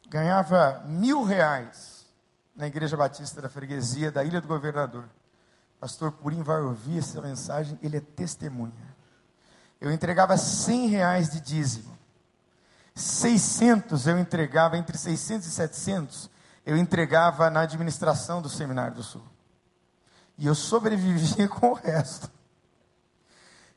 Ganhava mil reais na Igreja Batista da Freguesia da Ilha do Governador. Pastor Purim vai ouvir essa mensagem, ele é testemunha. Eu entregava cem reais de dízimo. 600 eu entregava, entre 600 e 700, eu entregava na administração do Seminário do Sul. E eu sobrevivia com o resto.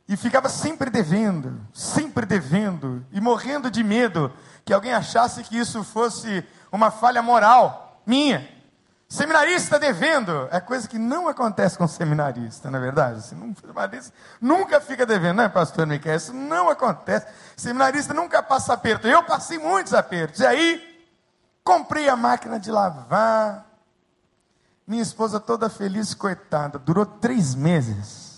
E ficava sempre devendo, sempre devendo, e morrendo de medo que alguém achasse que isso fosse uma falha moral minha. Seminarista devendo é coisa que não acontece com seminarista, na é verdade. Seminarista nunca fica devendo, não é, pastor Miquel? Isso não acontece. Seminarista nunca passa aperto. Eu passei muitos apertos. E aí, comprei a máquina de lavar. Minha esposa toda feliz, coitada, durou três meses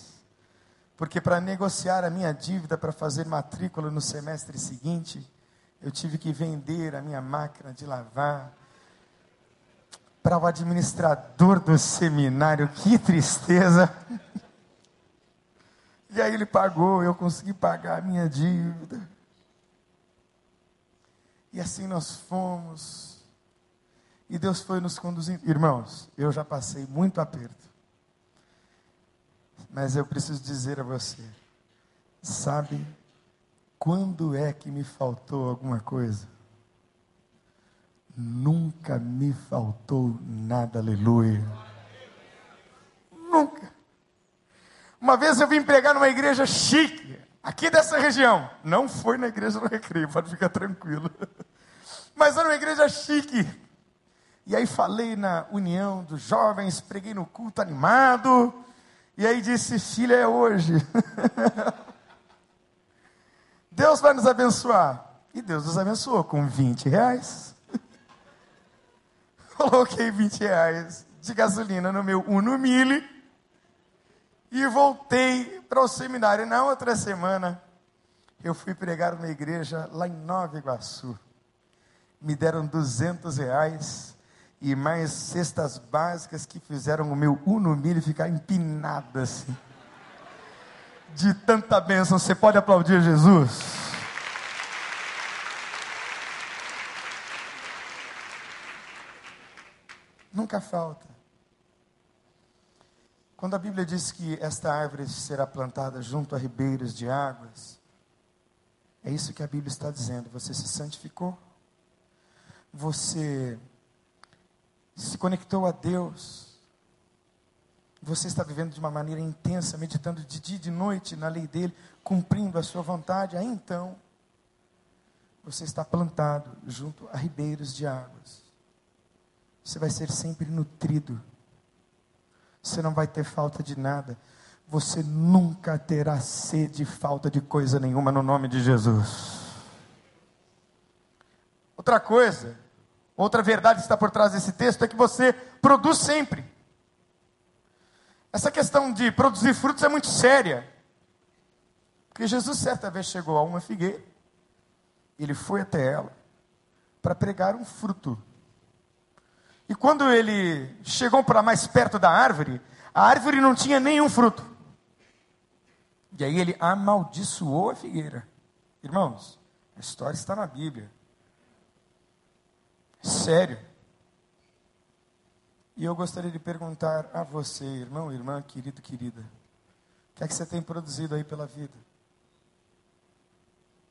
porque para negociar a minha dívida para fazer matrícula no semestre seguinte, eu tive que vender a minha máquina de lavar para o administrador do seminário. Que tristeza! E aí ele pagou, eu consegui pagar a minha dívida. E assim nós fomos. E Deus foi nos conduzindo. Irmãos, eu já passei muito aperto. Mas eu preciso dizer a você: sabe quando é que me faltou alguma coisa? Nunca me faltou nada, aleluia. Nunca. Uma vez eu vim pregar numa igreja chique, aqui dessa região. Não foi na igreja do Recreio, pode ficar tranquilo. Mas era uma igreja chique. E aí falei na união dos jovens, preguei no culto animado. E aí disse: Filha, é hoje. Deus vai nos abençoar. E Deus nos abençoou com 20 reais. Coloquei 20 reais de gasolina no meu Uno Mille e voltei para o seminário. Na outra semana, eu fui pregar numa igreja lá em Nova Iguaçu. Me deram 200 reais e mais cestas básicas que fizeram o meu Uno Mille ficar empinado assim. De tanta bênção, você pode aplaudir Jesus? Nunca falta. Quando a Bíblia diz que esta árvore será plantada junto a ribeiros de águas, é isso que a Bíblia está dizendo. Você se santificou, você se conectou a Deus, você está vivendo de uma maneira intensa, meditando de dia e de noite na lei dele, cumprindo a sua vontade, aí então você está plantado junto a ribeiros de águas. Você vai ser sempre nutrido. você não vai ter falta de nada. Você nunca terá sede e falta de coisa nenhuma no nome de Jesus. Outra coisa, outra verdade que está por trás desse texto é que você produz sempre. Essa questão de produzir frutos é muito séria. Porque Jesus certa vez chegou a uma figueira, ele foi até ela para pregar um fruto. E quando ele chegou para mais perto da árvore, a árvore não tinha nenhum fruto. E aí ele amaldiçoou a figueira. Irmãos, a história está na Bíblia. Sério. E eu gostaria de perguntar a você, irmão, irmã, querido, querida, o que é que você tem produzido aí pela vida?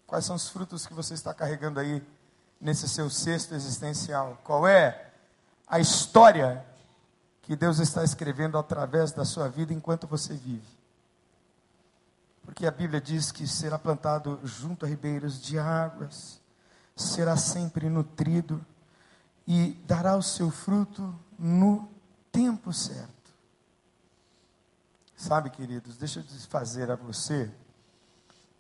Quais são os frutos que você está carregando aí nesse seu cesto existencial? Qual é a história que Deus está escrevendo através da sua vida enquanto você vive? Porque a Bíblia diz que será plantado junto a ribeiros de águas, será sempre nutrido e dará o seu fruto no tempo certo. Sabe, queridos, deixa eu fazer a você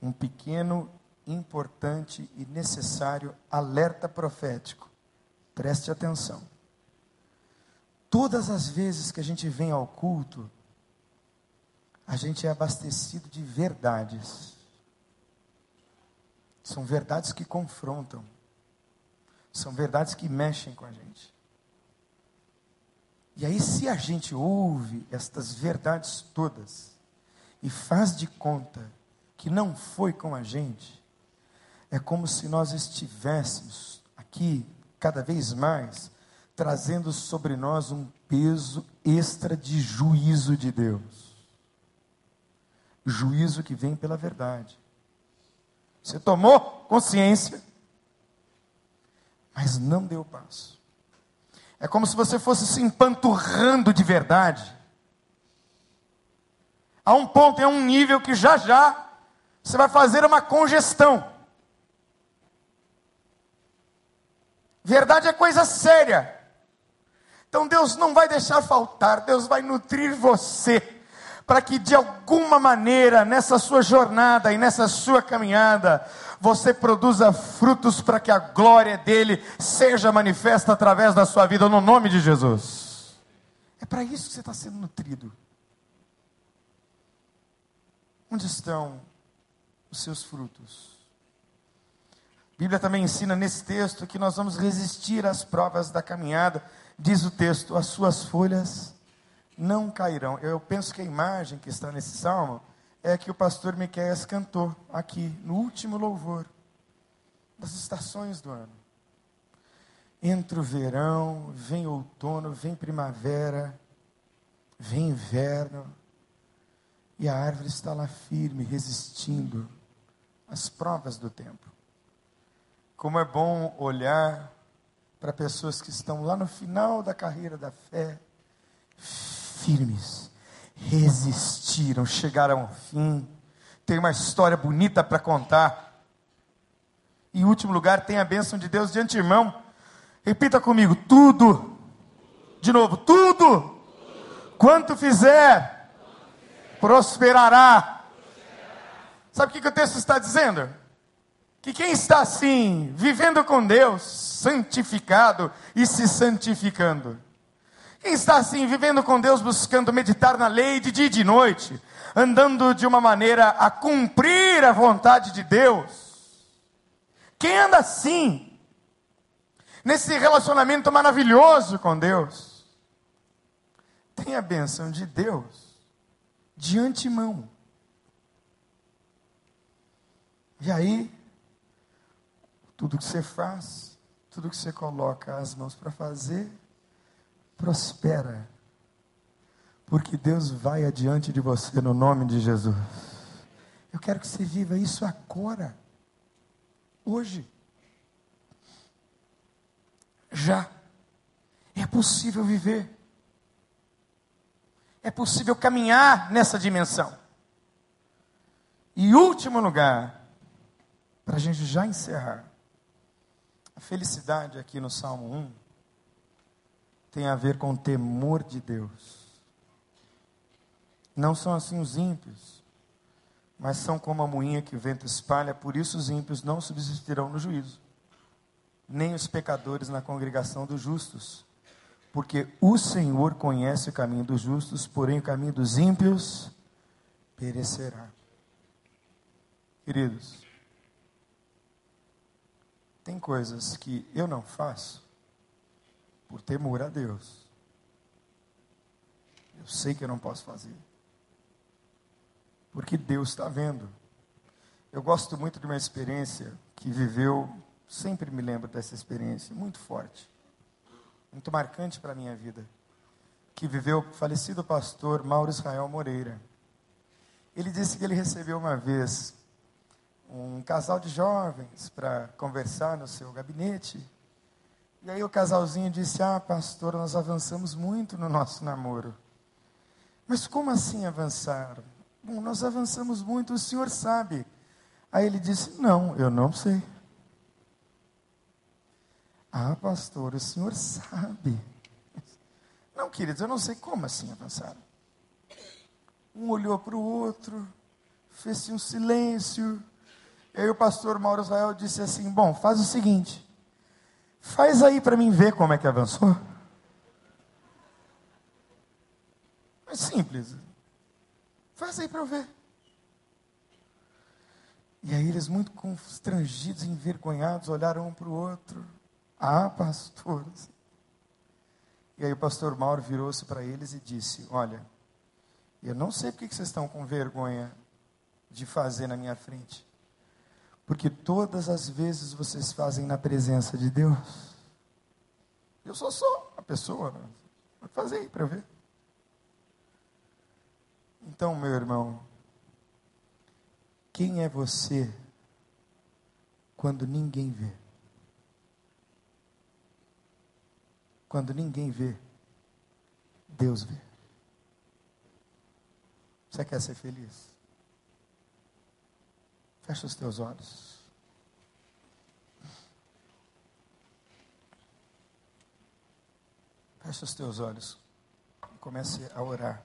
um pequeno, importante e necessário alerta profético. Preste atenção. Todas as vezes que a gente vem ao culto, a gente é abastecido de verdades. São verdades que confrontam. São verdades que mexem com a gente. E aí, se a gente ouve estas verdades todas e faz de conta que não foi com a gente, é como se nós estivéssemos aqui, cada vez mais, trazendo sobre nós um peso extra de juízo de Deus. Juízo que vem pela verdade. Você tomou consciência, mas não deu passo. É como se você fosse se empanturrando de verdade. A um ponto, é um nível que já já você vai fazer uma congestão. Verdade é coisa séria. Então Deus não vai deixar faltar, Deus vai nutrir você, para que de alguma maneira, nessa sua jornada e nessa sua caminhada, você produza frutos para que a glória dele seja manifesta através da sua vida, no nome de Jesus. É para isso que você está sendo nutrido. Onde estão os seus frutos? A Bíblia também ensina nesse texto que nós vamos resistir às provas da caminhada. Diz o texto: as suas folhas não cairão. Eu penso que a imagem que está nesse salmo é que o pastor Miqueias cantou aqui no último louvor das estações do ano. Entra o verão, vem outono, vem primavera, vem inverno, e a árvore está lá firme, resistindo às provas do tempo. Como é bom olhar para pessoas que estão lá no final da carreira da fé, firmes, resistiram, chegaram ao fim. Tem uma história bonita para contar. Em último lugar, tem a bênção de Deus de antemão. Repita comigo: tudo. De novo, tudo. Quanto fizer, prosperará. Sabe o que o texto está dizendo? Que quem está assim, vivendo com Deus, santificado e se santificando, quem está assim, vivendo com Deus, buscando meditar na lei de dia e de noite, andando de uma maneira a cumprir a vontade de Deus. Quem anda assim, nesse relacionamento maravilhoso com Deus, tem a benção de Deus de antemão. E aí, tudo que você faz, tudo que você coloca as mãos para fazer, prospera. Porque Deus vai adiante de você no nome de Jesus. Eu quero que você viva isso agora. Hoje. Já. É possível viver. É possível caminhar nessa dimensão. E último lugar, para a gente já encerrar. A felicidade aqui no Salmo 1 tem a ver com o temor de Deus. Não são assim os ímpios, mas são como a moinha que o vento espalha, por isso os ímpios não subsistirão no juízo, nem os pecadores na congregação dos justos. Porque o Senhor conhece o caminho dos justos, porém o caminho dos ímpios perecerá. Queridos, tem coisas que eu não faço por temor a Deus. Eu sei que eu não posso fazer. Porque Deus está vendo. Eu gosto muito de uma experiência que viveu, sempre me lembro dessa experiência, muito forte, muito marcante para a minha vida. Que viveu o falecido pastor Mauro Israel Moreira. Ele disse que ele recebeu uma vez um casal de jovens para conversar no seu gabinete. E aí o casalzinho disse: Ah, pastor, nós avançamos muito no nosso namoro. Mas como assim avançaram? Bom, nós avançamos muito, o senhor sabe. Aí ele disse: Não, eu não sei. Ah, pastor, o senhor sabe. Não, queridos, eu não sei como assim avançaram. Um olhou para o outro, fez-se um silêncio. E aí o pastor Mauro Israel disse assim: Bom, faz o seguinte, faz aí para mim ver como é que avançou. É simples. Faz aí para eu ver. E aí eles, muito constrangidos, envergonhados, olharam um para o outro. Ah, pastor. E aí o pastor Mauro virou-se para eles e disse: Olha, eu não sei porque vocês estão com vergonha de fazer na minha frente. Porque todas as vezes vocês fazem na presença de Deus. Eu sou só a pessoa. Vou fazer aí para ver. Então, meu irmão, quem é você quando ninguém vê? Quando ninguém vê, Deus vê. Você quer ser feliz? Fecha os teus olhos. Fecha os teus olhos. Comece a orar.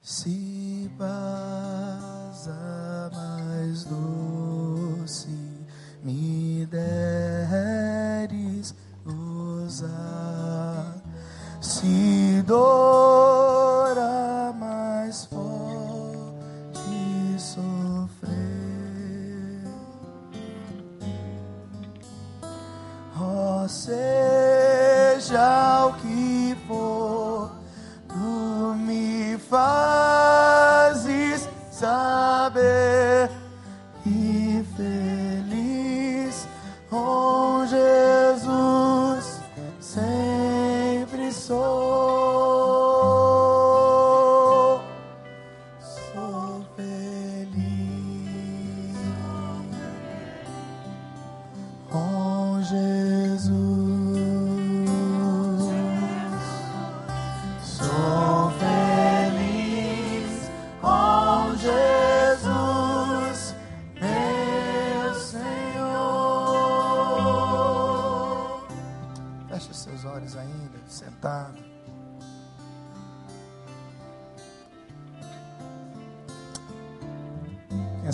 Se passa mais doce me deres gozar, se dor a mais forte sofrer, oh, seja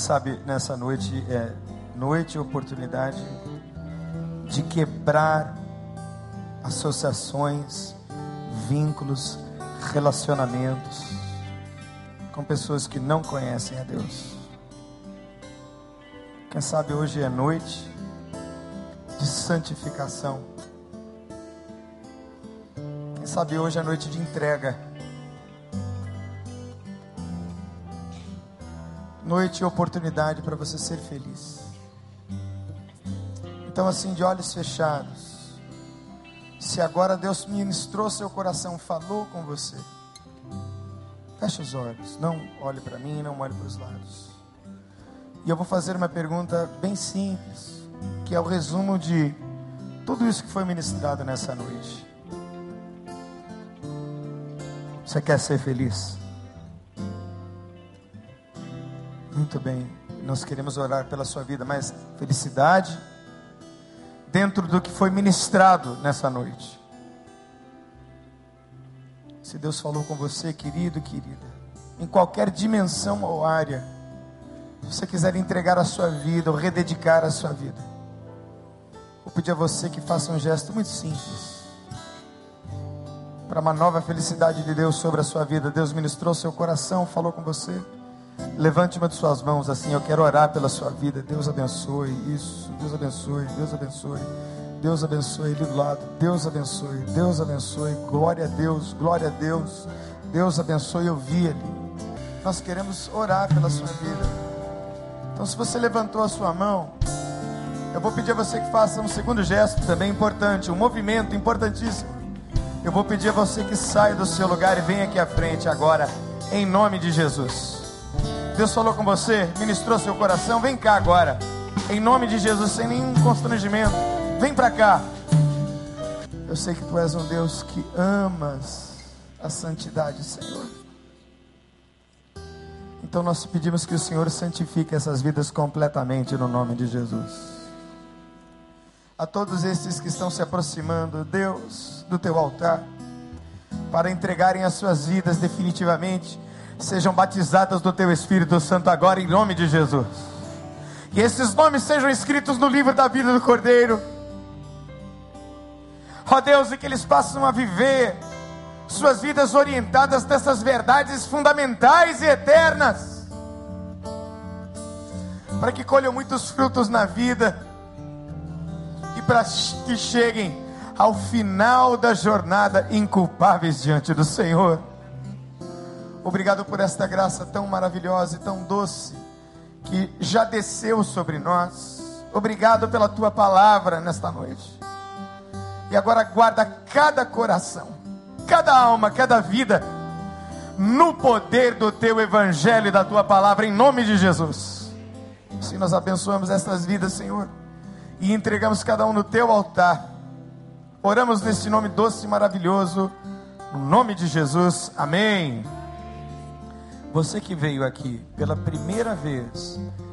sabe nessa noite é noite e oportunidade de quebrar associações, vínculos, relacionamentos com pessoas que não conhecem a Deus. Quem sabe hoje é noite de santificação. Quem sabe hoje é noite de entrega. Noite e oportunidade para você ser feliz. Então, assim, de olhos fechados, se agora Deus ministrou seu coração, falou com você, feche os olhos, não olhe para mim, não olhe para os lados. E eu vou fazer uma pergunta bem simples, que é o resumo de tudo isso que foi ministrado nessa noite. Você quer ser feliz? Muito bem. nós queremos orar pela sua vida, mas felicidade dentro do que foi ministrado nessa noite. Se Deus falou com você, querido, querida, em qualquer dimensão ou área, se você quiser entregar a sua vida ou rededicar a sua vida, vou pedir a você que faça um gesto muito simples para uma nova felicidade de Deus sobre a sua vida. Deus ministrou seu coração, falou com você. Levante uma de suas mãos assim, eu quero orar pela sua vida. Deus abençoe isso. Deus abençoe, Deus abençoe. Deus abençoe ele do lado. Deus abençoe, Deus abençoe. Glória a Deus, glória a Deus. Deus abençoe, eu vi ali. Nós queremos orar pela sua vida. Então, se você levantou a sua mão, eu vou pedir a você que faça um segundo gesto também importante, um movimento importantíssimo. Eu vou pedir a você que saia do seu lugar e venha aqui à frente agora, em nome de Jesus. Deus falou com você, ministrou seu coração, vem cá agora. Em nome de Jesus, sem nenhum constrangimento. Vem para cá. Eu sei que tu és um Deus que amas a santidade, Senhor. Então nós pedimos que o Senhor santifique essas vidas completamente no nome de Jesus. A todos estes que estão se aproximando, Deus, do teu altar, para entregarem as suas vidas definitivamente sejam batizadas do teu Espírito Santo agora em nome de Jesus. Que esses nomes sejam escritos no livro da vida do Cordeiro. Ó oh Deus, e que eles passem a viver suas vidas orientadas dessas verdades fundamentais e eternas. Para que colham muitos frutos na vida e para que cheguem ao final da jornada inculpáveis diante do Senhor. Obrigado por esta graça tão maravilhosa e tão doce que já desceu sobre nós. Obrigado pela tua palavra nesta noite. E agora guarda cada coração, cada alma, cada vida no poder do teu evangelho e da tua palavra em nome de Jesus. Se nós abençoamos estas vidas, Senhor, e entregamos cada um no teu altar. Oramos neste nome doce e maravilhoso, no nome de Jesus. Amém. Você que veio aqui pela primeira vez